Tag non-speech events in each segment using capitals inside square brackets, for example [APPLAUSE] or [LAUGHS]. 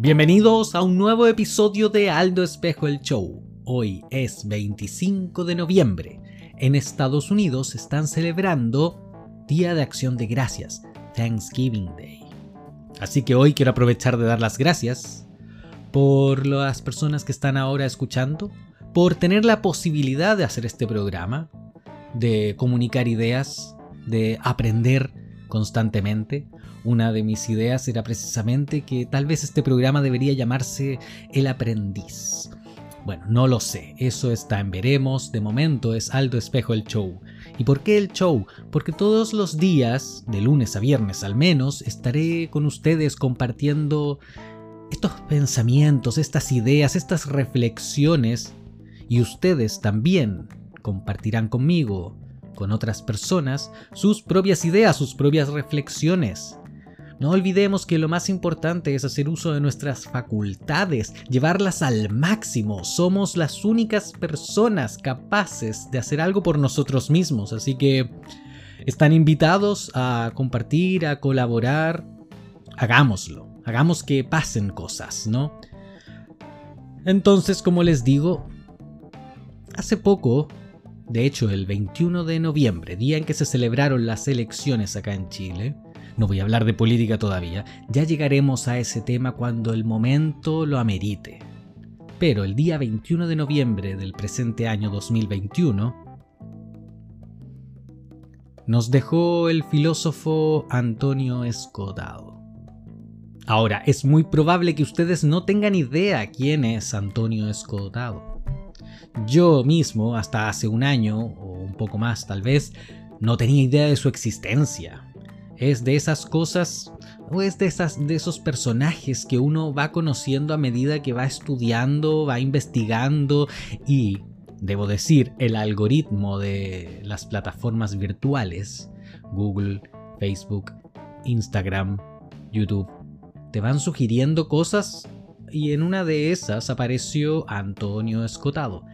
Bienvenidos a un nuevo episodio de Aldo Espejo el Show. Hoy es 25 de noviembre. En Estados Unidos están celebrando Día de Acción de Gracias, Thanksgiving Day. Así que hoy quiero aprovechar de dar las gracias por las personas que están ahora escuchando, por tener la posibilidad de hacer este programa, de comunicar ideas, de aprender constantemente, una de mis ideas era precisamente que tal vez este programa debería llamarse El aprendiz. Bueno, no lo sé, eso está en veremos, de momento es Aldo Espejo el show. ¿Y por qué el show? Porque todos los días, de lunes a viernes al menos, estaré con ustedes compartiendo estos pensamientos, estas ideas, estas reflexiones, y ustedes también compartirán conmigo, con otras personas, sus propias ideas, sus propias reflexiones. No olvidemos que lo más importante es hacer uso de nuestras facultades, llevarlas al máximo. Somos las únicas personas capaces de hacer algo por nosotros mismos, así que están invitados a compartir, a colaborar. Hagámoslo, hagamos que pasen cosas, ¿no? Entonces, como les digo, hace poco, de hecho el 21 de noviembre, día en que se celebraron las elecciones acá en Chile, no voy a hablar de política todavía, ya llegaremos a ese tema cuando el momento lo amerite. Pero el día 21 de noviembre del presente año 2021, nos dejó el filósofo Antonio Escotado. Ahora, es muy probable que ustedes no tengan idea quién es Antonio Escotado. Yo mismo, hasta hace un año, o un poco más tal vez, no tenía idea de su existencia es de esas cosas o es de, esas, de esos personajes que uno va conociendo a medida que va estudiando, va investigando y, debo decir, el algoritmo de las plataformas virtuales, Google, Facebook, Instagram, YouTube, te van sugiriendo cosas y en una de esas apareció Antonio Escotado.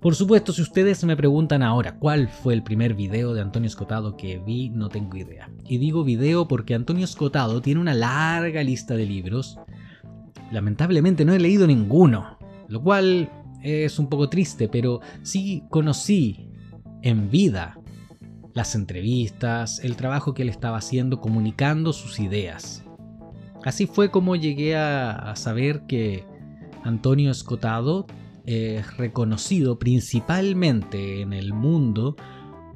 Por supuesto, si ustedes me preguntan ahora cuál fue el primer video de Antonio Escotado que vi, no tengo idea. Y digo video porque Antonio Escotado tiene una larga lista de libros. Lamentablemente no he leído ninguno, lo cual es un poco triste, pero sí conocí en vida las entrevistas, el trabajo que él estaba haciendo comunicando sus ideas. Así fue como llegué a, saber que Antonio Escotado es reconocido principalmente en el mundo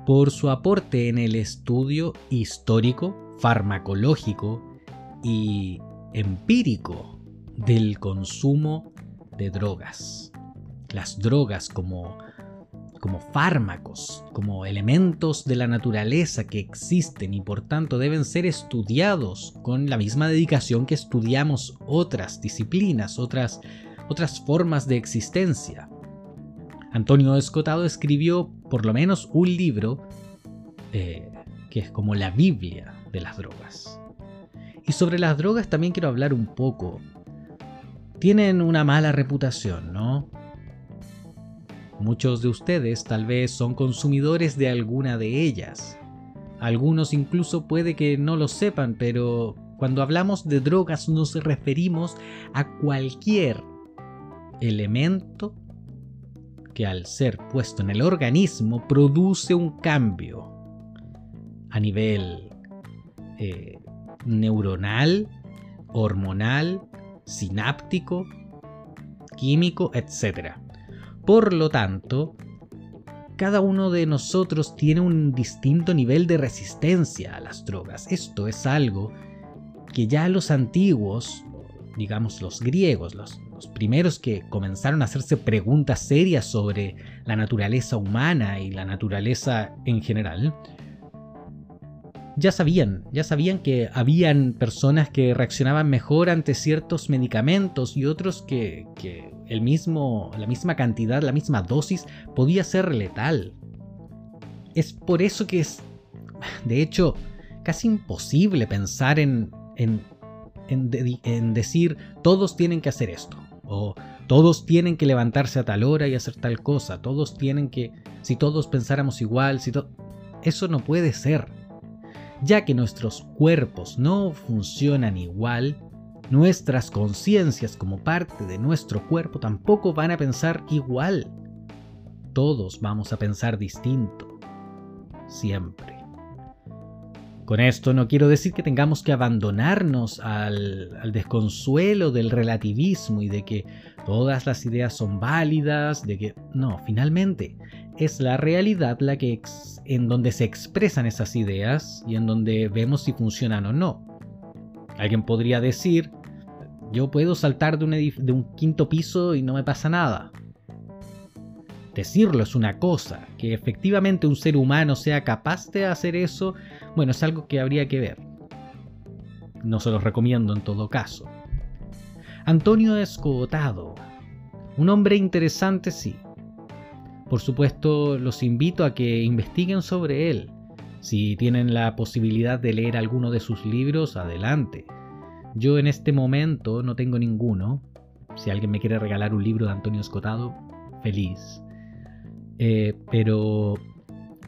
por su aporte en el estudio histórico, farmacológico y empírico del consumo de drogas. Las drogas como, como fármacos, como elementos de la naturaleza que existen y por tanto deben ser estudiados con la misma dedicación que estudiamos otras disciplinas, otras otras formas de existencia. Antonio Escotado escribió por lo menos un libro eh, que es como la Biblia de las drogas. Y sobre las drogas también quiero hablar un poco. Tienen una mala reputación, ¿no? Muchos de ustedes tal vez son consumidores de alguna de ellas. Algunos incluso puede que no lo sepan, pero cuando hablamos de drogas nos referimos a cualquier elemento que al ser puesto en el organismo produce un cambio a nivel eh, neuronal, hormonal, sináptico, químico, etc. Por lo tanto, cada uno de nosotros tiene un distinto nivel de resistencia a las drogas. Esto es algo que ya los antiguos, digamos los griegos, los, los primeros que comenzaron a hacerse preguntas serias sobre la naturaleza humana y la naturaleza en general, ya sabían, ya sabían que habían personas que reaccionaban mejor ante ciertos medicamentos y otros que, que el mismo, la misma cantidad, la misma dosis podía ser letal. Es por eso que es, de hecho, casi imposible pensar en, en en, decir todos tienen que hacer esto todos tienen que levantarse a tal hora y hacer tal cosa, todos tienen que, si todos pensáramos igual, si eso no puede ser. Ya que nuestros cuerpos no funcionan igual, nuestras conciencias como parte de nuestro cuerpo tampoco van a pensar igual. Todos vamos a pensar distinto. Siempre. Con esto no quiero decir que tengamos que abandonarnos al, desconsuelo del relativismo y de que todas las ideas son válidas, de que no, finalmente es la realidad la que en donde se expresan esas ideas y en donde vemos si funcionan o no. Alguien podría decir, yo puedo saltar de un, de un quinto piso y no me pasa nada. Decirlo es una cosa, que efectivamente un ser humano sea capaz de hacer eso, bueno, es algo que habría que ver. No se los recomiendo en todo caso. Antonio Escotado. Un hombre interesante, sí. Por supuesto, los invito a que investiguen sobre él. Si tienen la posibilidad de leer alguno de sus libros, adelante. Yo en este momento no tengo ninguno. Si alguien me quiere regalar un libro de Antonio Escotado, feliz. Eh, pero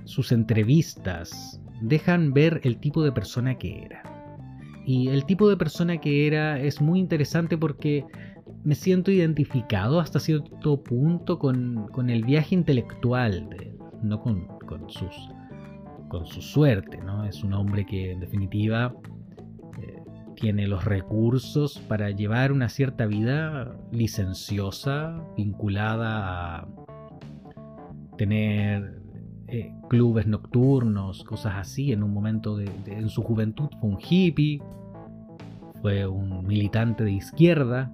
sus entrevistas dejan ver el tipo de persona que era. Y el tipo de persona que era es muy interesante porque me siento identificado hasta cierto punto con, el viaje intelectual de no con, sus, con su suerte. ¿no? Es un hombre que en definitiva eh, tiene los recursos para llevar una cierta vida licenciosa, vinculada a tener eh, clubes nocturnos, cosas así. En un momento de, en su juventud fue un hippie, fue un militante de izquierda,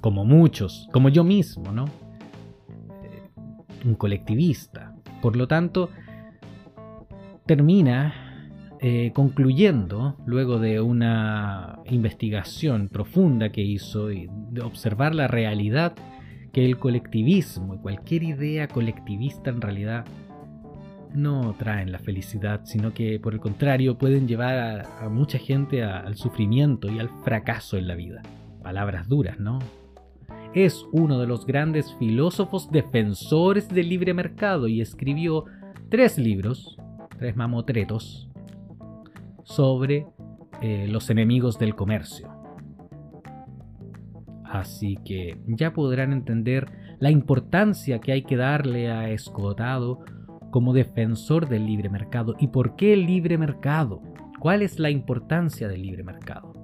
como muchos, como yo mismo, ¿no? Eh, un colectivista. Por lo tanto, termina eh, concluyendo, luego de una investigación profunda que hizo y de observar la realidad que el colectivismo y cualquier idea colectivista en realidad no traen la felicidad, sino que por el contrario pueden llevar a, mucha gente al sufrimiento y al fracaso en la vida. Palabras duras, ¿no? Es uno de los grandes filósofos defensores del libre mercado y escribió tres libros, tres mamotretos, sobre eh, los enemigos del comercio. Así que ya podrán entender la importancia que hay que darle a Escotado como defensor del libre mercado. ¿Y por qué el libre mercado? ¿Cuál es la importancia del libre mercado?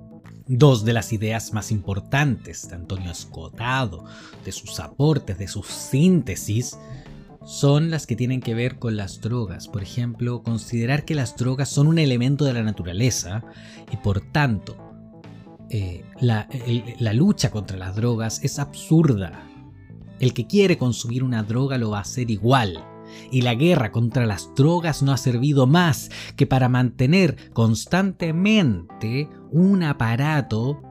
Dos de las ideas más importantes de Antonio Escotado, de sus aportes, de sus síntesis, son las que tienen que ver con las drogas. Por ejemplo, considerar que las drogas son un elemento de la naturaleza y por tanto eh, la, lucha contra las drogas es absurda. El que quiere consumir una droga lo va a hacer igual. Y la guerra contra las drogas no ha servido más que para mantener constantemente un aparato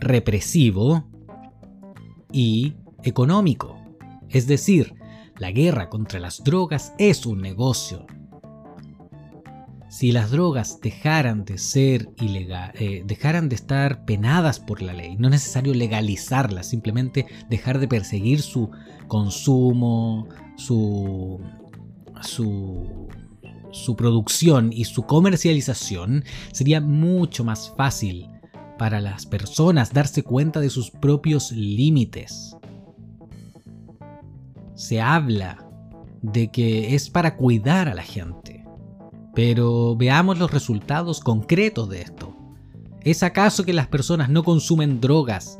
represivo y económico. Es decir, la guerra contra las drogas es un negocio, si las drogas dejaran de ser ilegal, eh, dejaran de estar penadas por la ley, no es necesario legalizarlas, simplemente dejar de perseguir su consumo, su, su, su producción y su comercialización, sería mucho más fácil para las personas darse cuenta de sus propios límites. Se habla de que es para cuidar a la gente pero veamos los resultados concretos de esto. ¿Es acaso que las personas no consumen drogas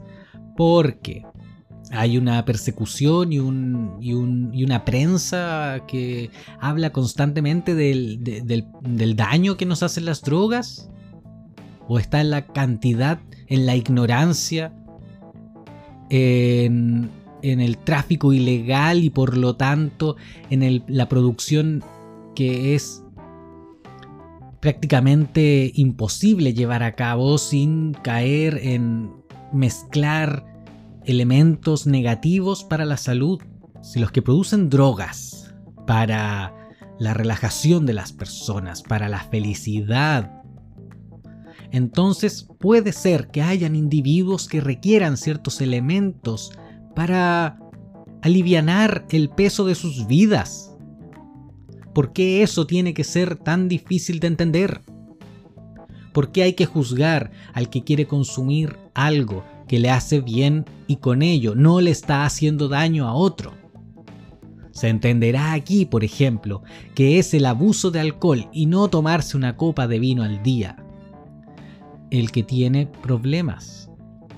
porque hay una persecución y, una prensa que habla constantemente del, daño que nos hacen las drogas? ¿O está en la cantidad, en la ignorancia, en, el tráfico ilegal y por lo tanto en la producción que es prácticamente imposible llevar a cabo sin caer en mezclar elementos negativos para la salud. Si los que producen drogas para la relajación de las personas, para la felicidad, entonces puede ser que hayan individuos que requieran ciertos elementos para alivianar el peso de sus vidas ¿Por qué eso tiene que ser tan difícil de entender? ¿Por qué hay que juzgar al que quiere consumir algo que le hace bien y con ello no le está haciendo daño a otro? Se entenderá aquí, por ejemplo, que es el abuso de alcohol y no tomarse una copa de vino al día. El que tiene problemas.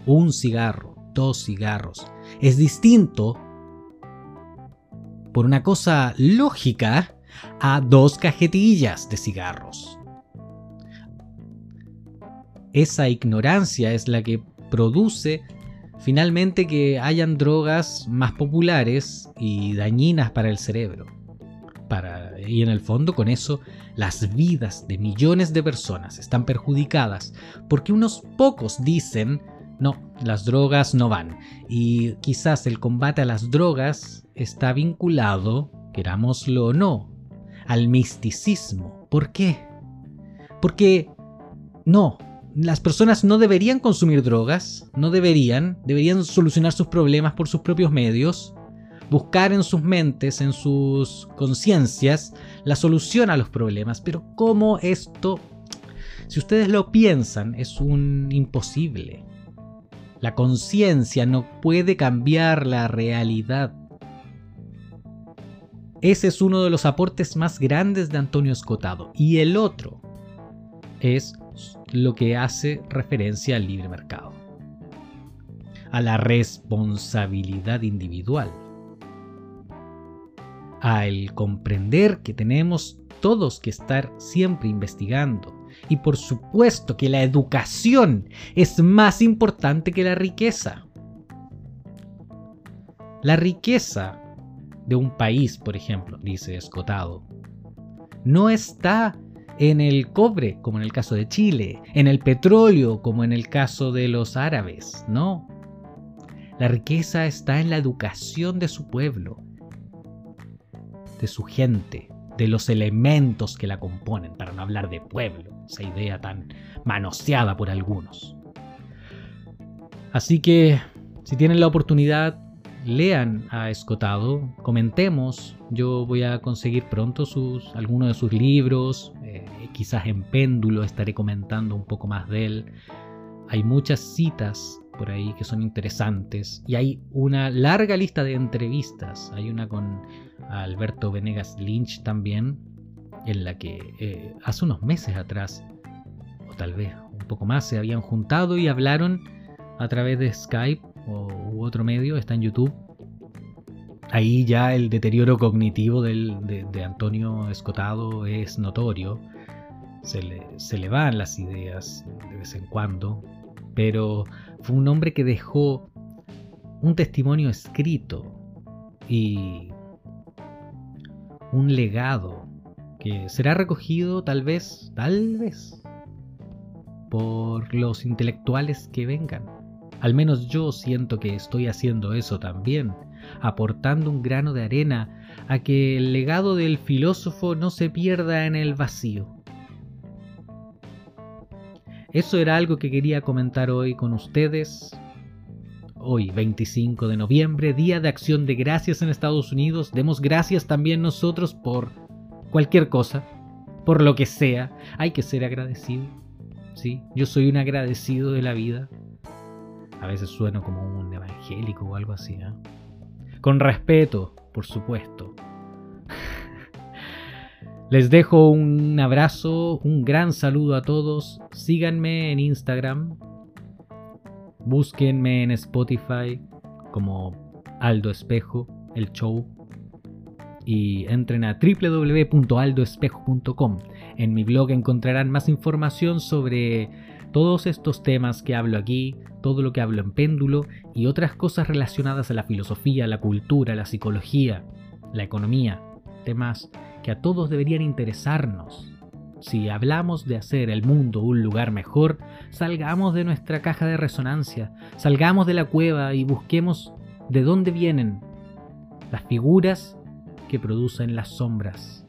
Un cigarro, dos cigarros. Es distinto por una cosa lógica a dos cajetillas de cigarros. Esa ignorancia es la que produce finalmente que hayan drogas más populares y dañinas para el cerebro. Y en el fondo con eso las vidas de millones de personas están perjudicadas porque unos pocos dicen no, las drogas no van. Y quizás el combate a las drogas está vinculado, querámoslo o no, al misticismo. ¿Por qué? Porque no, las personas no deberían consumir drogas, no deberían, deberían solucionar sus problemas por sus propios medios, buscar en sus mentes, en sus conciencias, la solución a los problemas. Pero ¿cómo esto, si ustedes lo piensan, es un imposible? La conciencia no puede cambiar la realidad. Ese es uno de los aportes más grandes de Antonio Escotado. Y el otro es lo que hace referencia al libre mercado, a la responsabilidad individual, al comprender que tenemos todos que estar siempre investigando, y por supuesto que la educación es más importante que la riqueza. La riqueza de un país, por ejemplo, dice Escotado, no está en el cobre, como en el caso de Chile, en el petróleo, como en el caso de los árabes, no. La riqueza está en la educación de su pueblo, de su gente, de los elementos que la componen, para no hablar de pueblo, esa idea tan manoseada por algunos. Así que, si tienen la oportunidad, lean a Escotado, comentemos. Yo voy a conseguir pronto sus, algunos de sus libros, eh, quizás en péndulo estaré comentando un poco más de él. Hay muchas citas por ahí que son interesantes y hay una larga lista de entrevistas. Hay una con Alberto Venegas Lynch también, en la que eh, hace unos meses atrás, o tal vez un poco más, se habían juntado y hablaron a través de Skype o, u otro medio, está en YouTube. Ahí ya el deterioro cognitivo de, Antonio Escotado es notorio. Se le, se le van las ideas de vez en cuando, pero fue un hombre que dejó un testimonio escrito y un legado que será recogido tal vez, tal vez, por los intelectuales que vengan. Al menos yo siento que estoy haciendo eso también, aportando un grano de arena a que el legado del filósofo no se pierda en el vacío. Eso era algo que quería comentar hoy con ustedes. Hoy, 25 de noviembre, Día de Acción de Gracias en Estados Unidos. Demos gracias también nosotros por cualquier cosa, por lo que sea. Hay que ser agradecido. Sí, yo soy un agradecido de la vida. A veces sueno como un evangélico o algo así. ¿eh? Con respeto, por supuesto. [LAUGHS] Les dejo un abrazo, un gran saludo a todos. Síganme en Instagram. Búsquenme en Spotify como Aldo Espejo, el show. Y entren a www.aldoespejo.com. En mi blog encontrarán más información sobre todos estos temas que hablo aquí, todo lo que hablo en péndulo y otras cosas relacionadas a la filosofía, la cultura, la psicología, la economía, temas que a todos deberían interesarnos. Si hablamos de hacer el mundo un lugar mejor, salgamos de nuestra caja de resonancia, salgamos de la cueva y busquemos de dónde vienen las figuras que producen las sombras.